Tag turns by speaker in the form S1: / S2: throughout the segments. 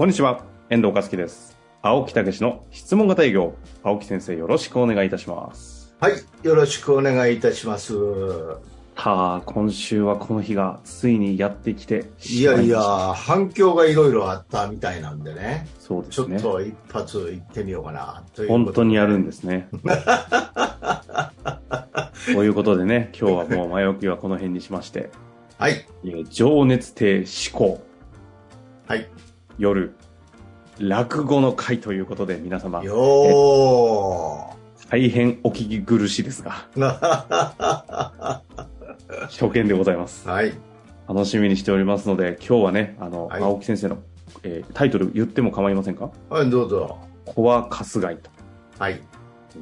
S1: こんにちは、遠藤和樹です。青木武の質問型営業。青木先生、よろしくお願いいたします。
S2: はい、よろしくお願いいたします。
S1: はあ、今週はこの日がついにやってきて
S2: いやいや、反響がいろいろあったみたいなんでね、ちょっ
S1: そうですね。
S2: と一発行ってみようかなという
S1: 本当にやるん
S2: で。
S1: ですね。ということでね、今日はもう前置きはこの辺にしまして、
S2: はい、
S1: えー情熱亭思考、
S2: はい、
S1: 夜、落語の会ということで皆様、
S2: よ
S1: 大変お聞き苦しいですが、
S2: ー。は
S1: 初見でございます。
S2: い、
S1: 楽しみにしておりますので、今日はね、あの、
S2: はい。
S1: 青木先生の、えータイトル言っても構いませんか？
S2: はい、どうぞ。
S1: コアカスガイと。
S2: はい、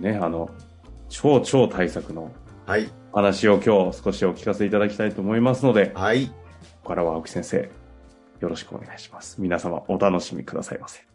S1: ね、あの、超超対策の
S2: はい、
S1: 話を今日少しお聞かせいただきたいと思いますので、こ
S2: はい、
S1: こからは青木先生、よろしくお願いします。皆様お楽しみくださいませ。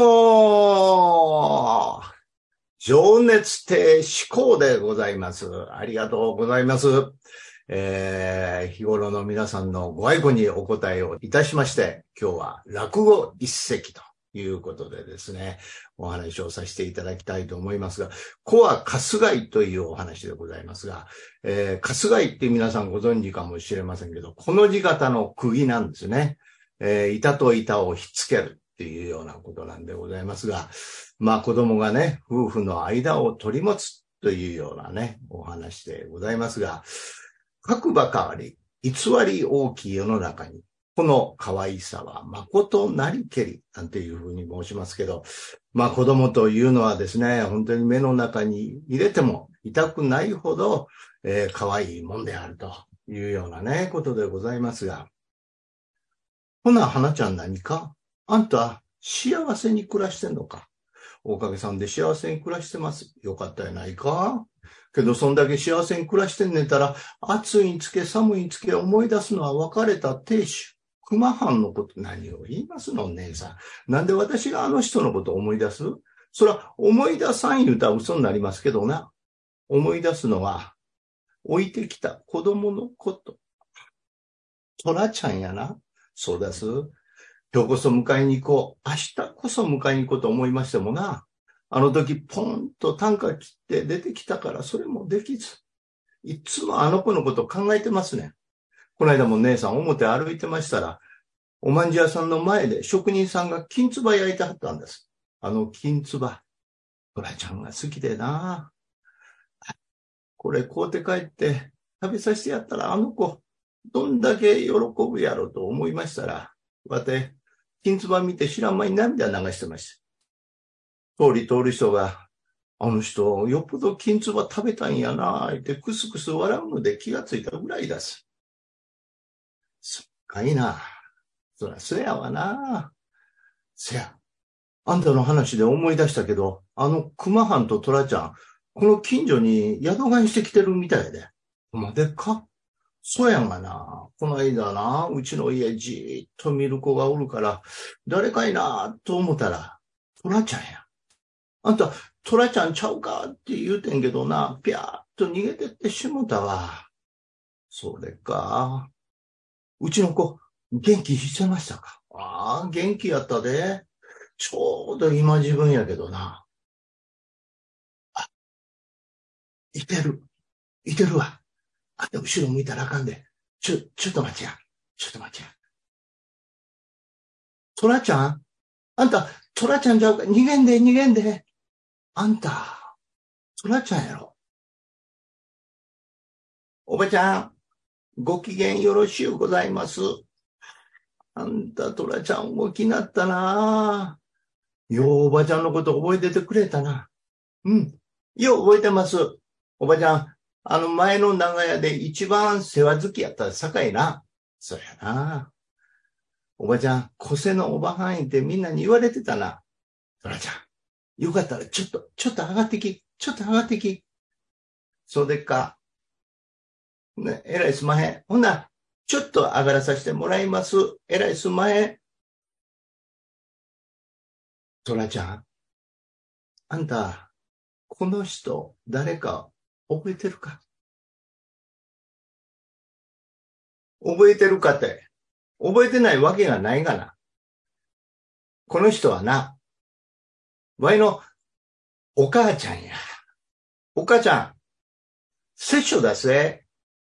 S2: も情熱亭思考でございます。ありがとうございます。えー、日頃の皆さんのご愛顧にお答えをいたしまして、今日は落語一席ということでですね、お話をさせていただきたいと思いますが、コアカスガイというお話でございますが、えー、カスガイって皆さんご存知かもしれませんけど、この字型の釘なんですね。えー板と板をひっつけるっていうようなことなんでございますが、まあ子供がね、夫婦の間を取り持つというようなね、お話でございますが、各ばかり、偽り大きい世の中に、この可愛さは誠なりけり、なんていうふうに申しますけど、まあ子供というのはですね、本当に目の中に入れても痛くないほど、えー可愛いもんであるというようなね、ことでございますが、ほな、花ちゃん何か？あんた、幸せに暮らしてんのか？おかげさんで幸せに暮らしてます。よかったやないかけど、そんだけ幸せに暮らしてんねんたら、暑いにつけ寒いにつけ思い出すのは別れた亭主。熊藩のこと何を言いますの、姉さん。なんで私があの人のこと思い出す？そら、思い出さん言うたら嘘になりますけどな。思い出すのは、置いてきた子供のこと。トラちゃんやな。そうです。今日こそ迎えに行こう。明日こそ迎えに行こうと思いましてもな。あの時ポンと単価切って出てきたからそれもできず。いつもあの子のこと考えてますね。この間も姉さん表歩いてましたら、おまんじゅう屋さんの前で職人さんが金つば焼いてはったんです。あの金つば。トラちゃんが好きでな。これ買うて帰って食べさせてやったらあの子、どんだけ喜ぶやろうと思いましたら、わて、金つば見て知らん間に涙流してました。通り通る人が、あの人、よっぽど金つば食べたんやな、ってクスクス笑うので気がついたぐらいです。そっかいな。そら、そやわな。せや。あんたの話で思い出したけど、あの熊藩と虎ちゃん、この近所に宿替えしてきてるみたいで。までっか？そうやんがな。この間な、うちの家じーっと見る子がおるから、誰かいなと思ったら、トラちゃんや。あんた、トラちゃんちゃうかって言うてんけどな、ぴゃーっと逃げてってしもたわ。それか。うちの子、元気してましたか？ああ、元気やったで。ちょうど今自分やけどな。あ、いてる。いてるわ。あんた後ろ向いたらあかんで。ちょ、ちょっと待ちや。ちょっと待ちや。トラちゃん？あんた、トラちゃんちゃうか？逃げんで、逃げんで。あんた、トラちゃんやろ？おばちゃん、ご機嫌よろしゅうございます。あんた、トラちゃん、大きなったなよう、おばちゃんのこと覚えててくれたな。うん。よう覚えてます。おばちゃん、あの前の長屋で一番世話好きやったさかいな。そうやな。おばちゃん、個性のおばはんいってみんなに言われてたな。トラちゃん、よかったら、ちょっと、ちょっと上がってき。ちょっと上がってき。そうでっか。ね、えらいすまへん。ほんなちょっと上がらさせてもらいます。えらいすまへん。トラちゃん。あんた、この人、誰か覚えてるか？覚えてるかって、覚えてないわけがないがな。この人はな、わいのお母ちゃんや。お母ちゃん、摂書だせ。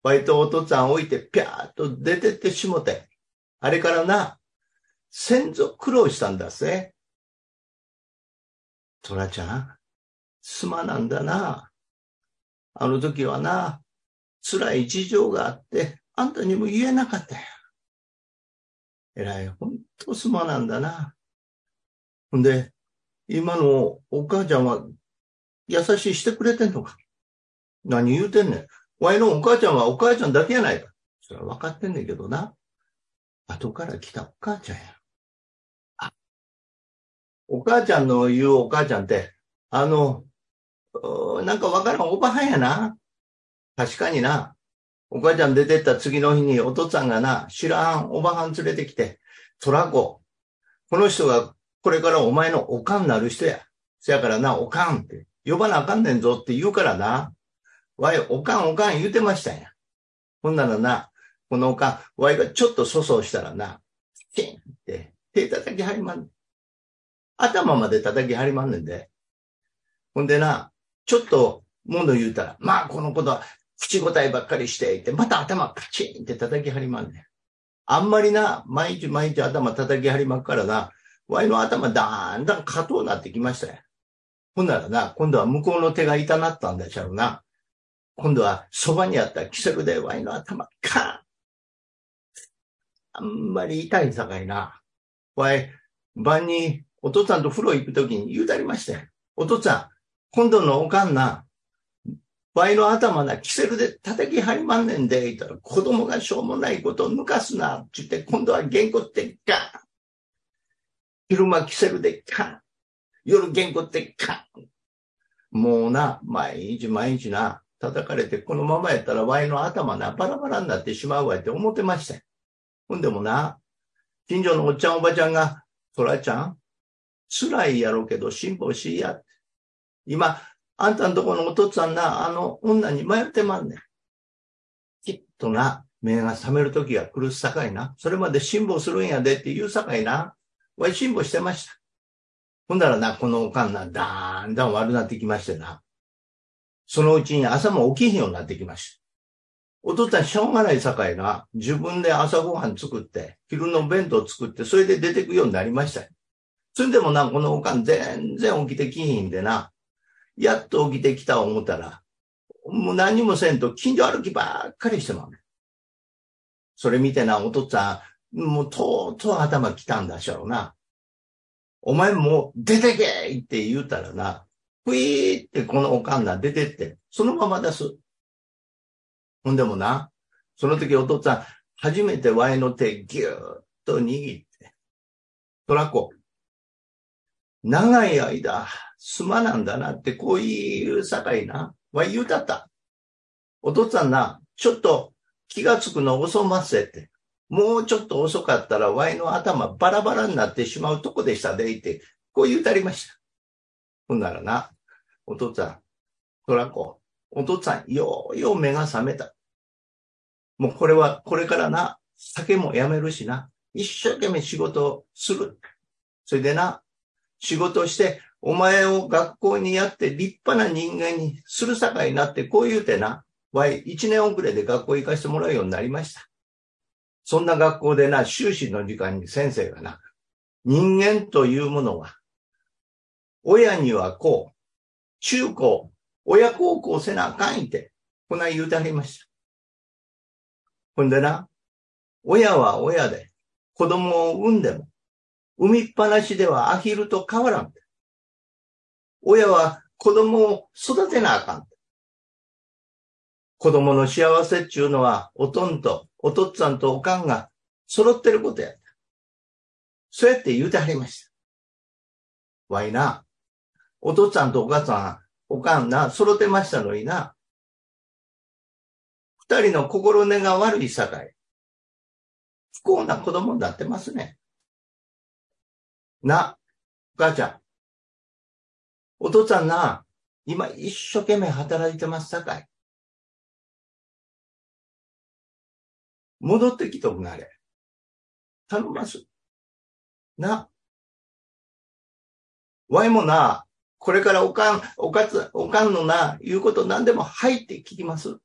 S2: わいとお父さん置いてぴゃーっと出てってしもて。あれからな、先祖苦労したんだぜ。トラちゃん、すまなんだな。あの時はな、辛い事情があって、あんたにも言えなかったよ。えらい、ほんとすまなんだな。ほんで、今のお母ちゃんは優しいしてくれてんのか？何言うてんねん。わいのお母ちゃんはお母ちゃんだけやないか。それは分かってんねんけどな。後から来たお母ちゃんや。あ、お母ちゃんの言うお母ちゃんって、あの、なんかわからんおばはんやな。確かにな。お母ちゃん出てった次の日にお父さんがな、知らんおばはん連れてきて、トラコ、この人がこれからお前のおかんなる人や。せやからな、おかんって、呼ばなあかんねんぞって言うからな。わい、おかんおかん言うてましたんや。ほんならな、このおかん、わいがちょっと粗相したらな、チンって手叩きはりまんねん。頭まで叩きはりまんねんで。ほんでな、ちょっと物言うたら、まあこのことは口答えばっかりしていて、また頭カチンって叩きはりまんねん。あんまりな、毎日毎日頭叩きはりまっからな、ワイの頭だんだん硬うなってきましたよ。ほんならな、今度は向こうの手が痛なったんでしょうな。今度はそばにあったキセルでワイの頭、カーンあんまり痛いさかいな。わい、晩にお父さんと風呂行くときに言うたりましたよ。お父さん、今度のおかんな、ワイの頭な、キセルで叩き張りまんねんで、言ったら、子供がしょうもないことを抜かすな、って言って、今度は原稿ってガン。昼間キセルでカン。夜原稿ってカン。もうな、毎日毎日な、叩かれて、このままやったらワイの頭な、バラバラになってしまうわって思ってました。ほんでもな、近所のおっちゃんおばちゃんが、トラちゃん、辛いやろうけど辛抱しいや。今、あんたんとこのお父さんな、あの女に迷ってまんねん。きっとな、目が覚める時が来るさかいな。それまで辛抱するんやでって言うさかいな。わい辛抱してました。ほんだらな、このおかんな、だんだん悪なってきましてな。そのうちに朝も起きひんようになってきました。お父さんしょうがないさかいな、自分で朝ごはん作って、昼の弁当作って、それで出てくようになりました。それでもな、このおかん全然起きてきひんでな、やっと起きてきた思ったら、もう何もせんと近所歩きばっかりしてまうね。それ見てな、お父さん、もうとうとう頭きたんだしょうな。お前もう出てけって言うたらな、ふいーってこのおかんな出てって、そのまま出す。ほんでもな、その時お父さん、初めてワイの手ぎゅーっと握って、トラコ、長い間、すまなんだなって、こういうさかいな。わ言うたった。お父さんな、ちょっと気がつくの遅ませて。もうちょっと遅かったら、ワイの頭バラバラになってしまうとこでしたで、って、こう言うたりました。ほんならな、お父さん、トラコ、お父さん、ようよう目が覚めた。もうこれは、これからな、酒もやめるしな、一生懸命仕事をする。それでな、仕事して、お前を学校にやって立派な人間にするさかいになってこう言うてな、わい、一年遅れで学校行かしてもらうようになりました。そんな学校でな、修士の時間に先生がな、人間というものは、親にはこう、中高、親孝行せなあかんいて、こない言うてありました。ほんでな、親は親で、子供を産んでも、産みっぱなしではアヒルと変わらん。親は子供を育てなあかん。子供の幸せっちゅうのは、おとんと、おとっつぁんとおかんが揃ってることや。そうやって言うてはりました。わいな、お父さんとお母さん、おかんな、揃ってましたのにな。二人の心根が悪い境。不幸な子供になってますね。な、お母ちゃん。お父さんな、今一生懸命働いてますさかい。戻ってきとくなれ。頼ます。な。わいもな、これからおかん、おかつ、おかんのな、言うこと何でも入って聞きます。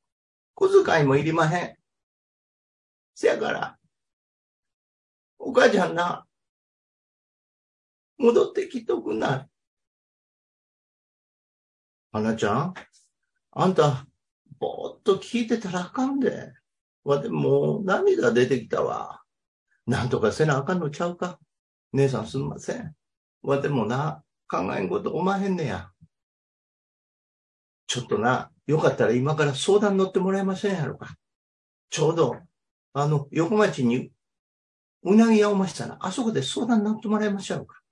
S2: 小遣いもいりまへん。せやから、お母ちゃんな、戻ってきとくな。花ちゃんあんた、ぼーっと聞いてたらあかんで。わ、でも、涙出てきたわ。なんとかせなあかんのちゃうか。姉さんすんません。わ、でもな、考えんことおまへんねや。ちょっとな、よかったら今から相談乗ってもらえませんやろか。ちょうど、あの、横町に、うなぎ屋をましたら、あそこで相談乗ってもらえましょうか。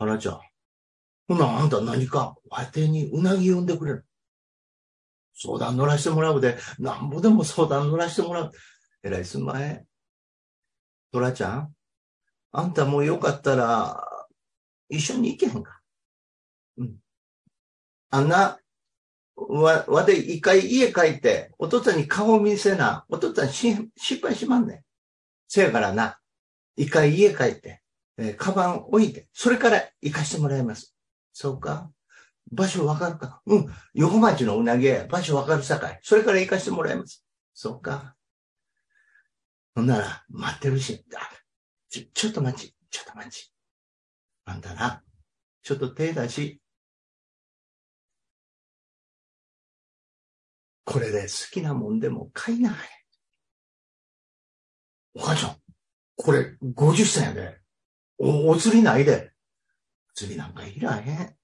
S2: 花ちゃん。ほな、あんた何か、わてにうなぎ呼んでくれる。相談乗らしてもらうで、なんぼでも相談乗らしてもらう。えらいすんまえ。トラちゃんあんたもよかったら、一緒に行けへんか。うん。あんな、わ、わで一回家帰って、お父さんに顔見せな、お父さんし、失敗しまんねん。せやからな、一回家帰って、えー、カバン置いて、それから行かしてもらいます。そうか？場所わかるか？うん。横町のうなぎ屋場所わかるさかい。それから行かしてもらいます。そうか？ほんなら、待ってるし、あ、ちょ、ちょっと待ち、ちょっと待ち。あんたな、ちょっと手出し、これで好きなもんでも買いなはれ。お母ちゃん、これ50銭やで。お、お釣りないで。釣りなんかいらへん。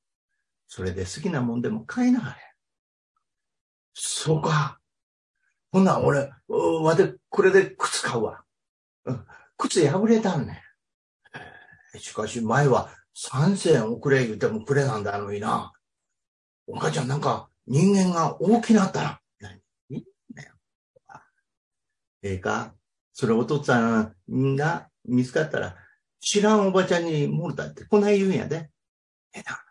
S2: それで好きなもんでも買いなはれ。そうか。ほんな俺、わで、これで靴買うわ。うん、靴破れたんねん。しかし前は3銭遅れ言うてもくれなんだのにな。お母ちゃんなんか人間が大きなったな。何？ええか？それお父さんが見つかったら、知らんおばちゃんにもろたってこない言うんやで。えな。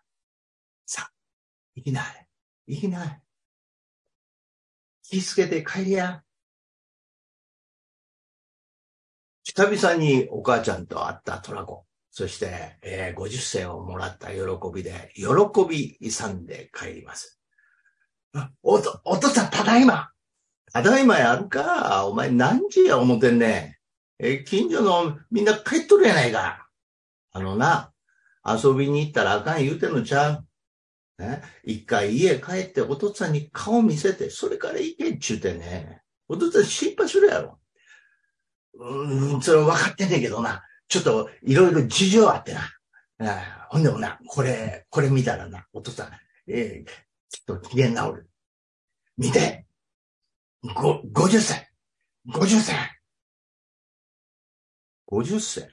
S2: さ、行きなはれ。行きなはれ。気つけて帰りや。久々にお母ちゃんと会ったトラコ。そして、えー、50銭をもらった喜びで、喜び勇んで帰ります。おと、お父さん、ただいま。ただいまやるか。お前何時や思てんねん。え、近所のみんな帰っとるやないか。あのな、遊びに行ったらあかん言うてんのちゃう。ね、一回家帰ってお父さんに顔見せて、それから行けっちゅうてね。お父さん心配するやろ。うん、それ分かってんねんけどな。ちょっといろいろ事情あってな。あほんでもな、これ、これ見たらな、お父さん、えー、ちょっと機嫌直る。見て。ご、50歳。50歳。50歳。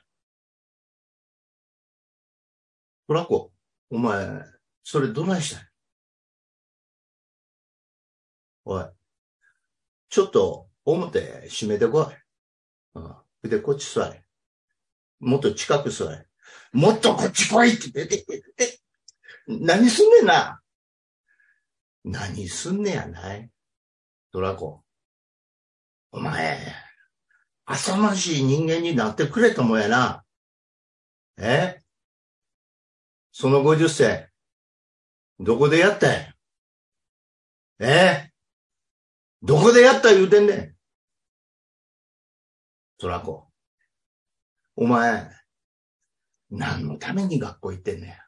S2: トラコ、お前、それどないしたんおい。ちょっと表閉めてこい。うん。で、こっち座れ。もっと近く座れ。もっとこっち来いって出て、て、何すんねんな？何すんねやない？ドラコ。お前、浅ましい人間になってくれともやな。え？その50世、どこでやったんや？え？どこでやった言うてんねん？トラコ。お前、何のために学校行ってんね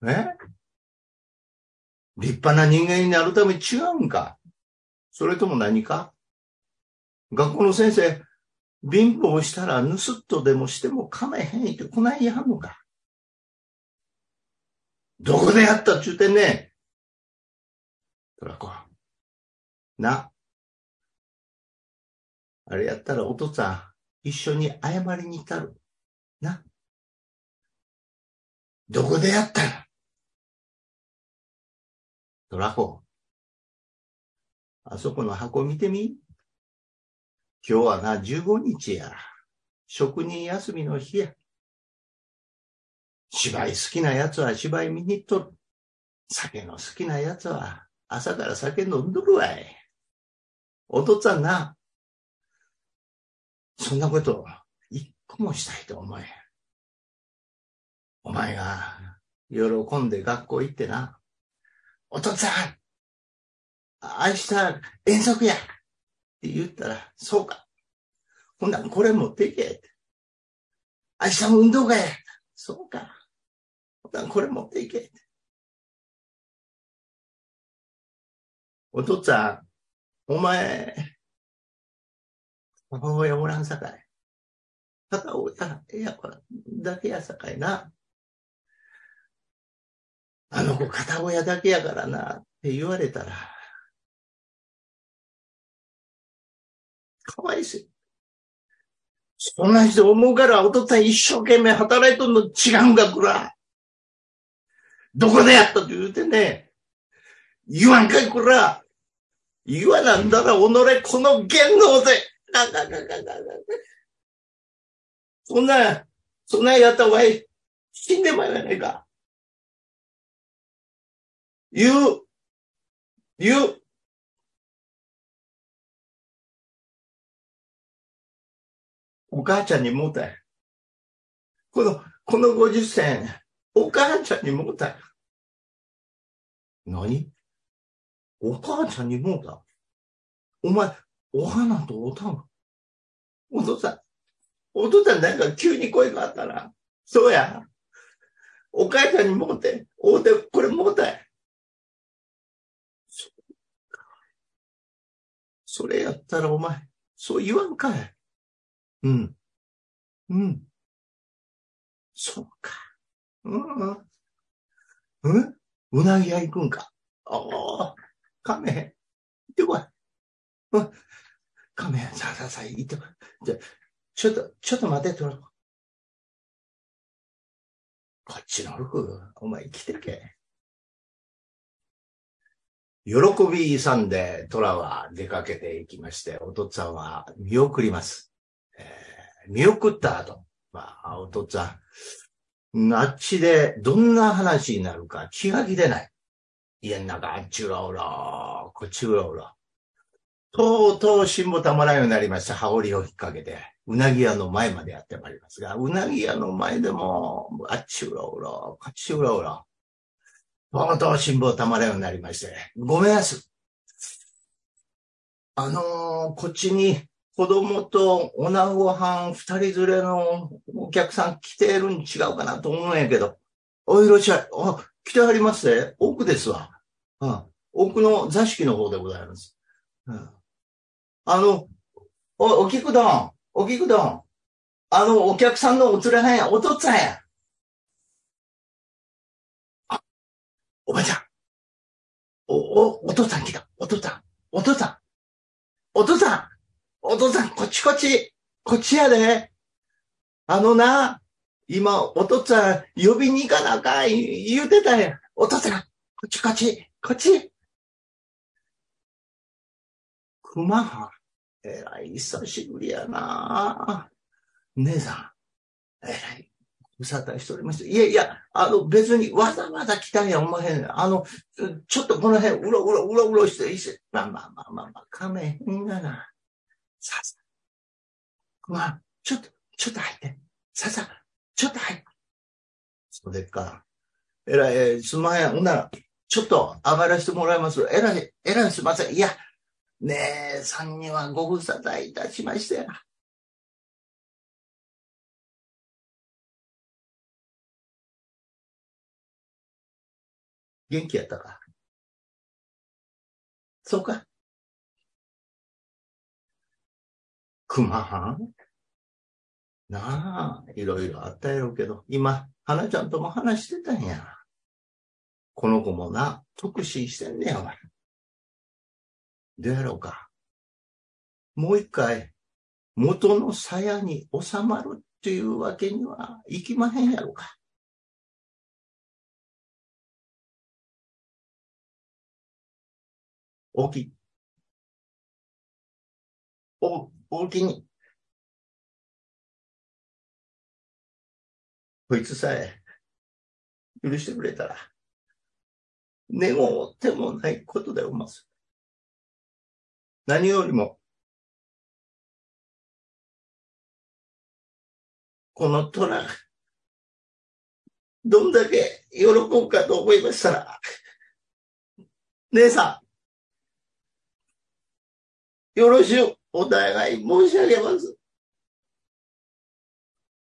S2: ん？え？立派な人間になるため違うんか？それとも何か？学校の先生、貧乏したら盗っ人でもしても構えへんってこないやんのかどこでやったっちゅうてんねトラコ。な。あれやったらお父さん、一緒に謝りに来たる。な。どこでやったらトラコ。あそこの箱見てみ今日はな、15日や。職人休みの日や。芝居好きな奴は芝居見に行っとる。酒の好きな奴は朝から酒飲んどるわい。お父っつぁんな、そんなこと一個もしたいと思え。お前が喜んで学校行ってな、お父っつぁん、明日遠足やって言ったら、そうか。ほんならこれ持っていけ。明日も運動会や。そうか。ほんならこれ持っていけ。お父っつぁん、お前、母親おらんさかい。片親やからだけやさかいな。あの子片親だけやからなって言われたら、かわいそう。そんな人思うからお父っつぁん一生懸命働いとんの違うんか、くら。どこでやったと言うてね。言わんかい、くら。言わなんだら、己この言能で。かかかかかそんな、そんなやったわい、死んでまいらないか。言う。言う。お母ちゃんにもうたい。この、この50銭、お母ちゃんにもうたい。何？お母ちゃんにもうた？お前、お花とおたん？お父さん、お父さんなんか急に声があったら、そうや。お母ちゃんにもうて、おうて、これもうたい。それやったらお前、そう言わんかい。うん。うん。そうか。うん。うんうなぎ屋行くんか。ああ、亀、行ってこい。うん。亀、さあさあさあ、行ってこい。じゃ、ちょっと、ちょっと待ってとろ。こっちの服、お前来てけ。喜び勇んで虎は出かけていきまして、お父っつぁんは見送ります。見送った後、まあ、お父っつぁん、あっちでどんな話になるか気が気でない。家の中あっちうらうら、こっちうらうら。とうとう辛抱たまらんようになりました。羽織を引っ掛けて、うなぎ屋の前までやってまいりますが、うなぎ屋の前でも、あっちうらうら、こっちうらうら。とうとう辛抱たまらんようになりまして、ごめんなさい。あのー、こっちに子供と女ご飯二人連れのお客さん来てるん違うかなと思うんやけど。おいらっしゃい。あ、来てはりますね。奥ですわ。うん。奥の座敷の方でございます。うん。あの、お、お菊丼、お菊丼。あの、お客さんのお連れはんや、お父っつぁんや。あおばちゃん。お、お、お父さん来た。お父さん。お父さん。お父さん。お父さん、こっちこっち。こっちやで。あのな、今、お父さん、呼びに行かなあかん、言うてたやん。お父さん、こっちこっち。こっち。熊はえらい久しぶりやな。姉さん、えらい無沙汰しておりました。いやいや、あの、別にわざわざ来たんやおまへん。あの、ちょっとこの辺、うろうろ、うろうろして、いせ。まあまあまあまあまあ、かめへんがな。ささ。まあ、ちょっと、ちょっと入って。ささ、ちょっと入って。それか。えらい、すまへん。ほんなら、ちょっと上がらせてもらいます。えらい、えらいすいません。いや、ねえ、さんにはご無沙汰いたしましたよ。元気やったか？そうか？熊はん？なあ、いろいろあったやろうけど、今、花ちゃんとも話してたんや。この子もな、特進してんねやわ。どうやろうか。もう一回、元の鞘に収まるっていうわけにはいきまへんやろうか。大きい。お、大きに。こいつさえ、許してくれたら、願ってもないことでおます。何よりも、この虎、どんだけ喜ぶかと思いましたら、姉さん、よろしゅうお互い申し上げます。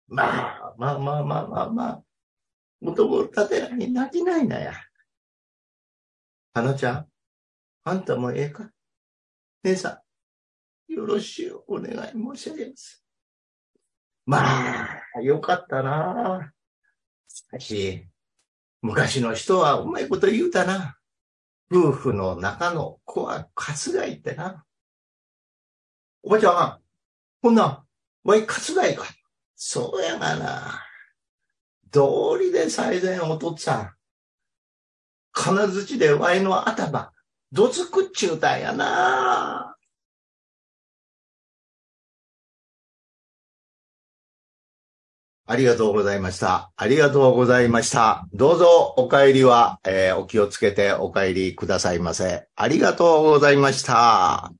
S2: まあ、まあまあまあまあまあ、もともと立てらに泣きないなや。花ちゃん、あんたもええか？姉さん、よろしゅうお願い申し上げます。まあ、よかったな。しかし、昔の人はうまいこと言うたな。夫婦の中の子は割愛ってな。おばちゃん、こんな、わい割愛か。そうやがな。道理で最善おとっつぁん。金槌でわいの頭、どつくっちゅうたんやな。ありがとうございました。ありがとうございました。どうぞお帰りは、えー、お気をつけてお帰りくださいませ。ありがとうございました。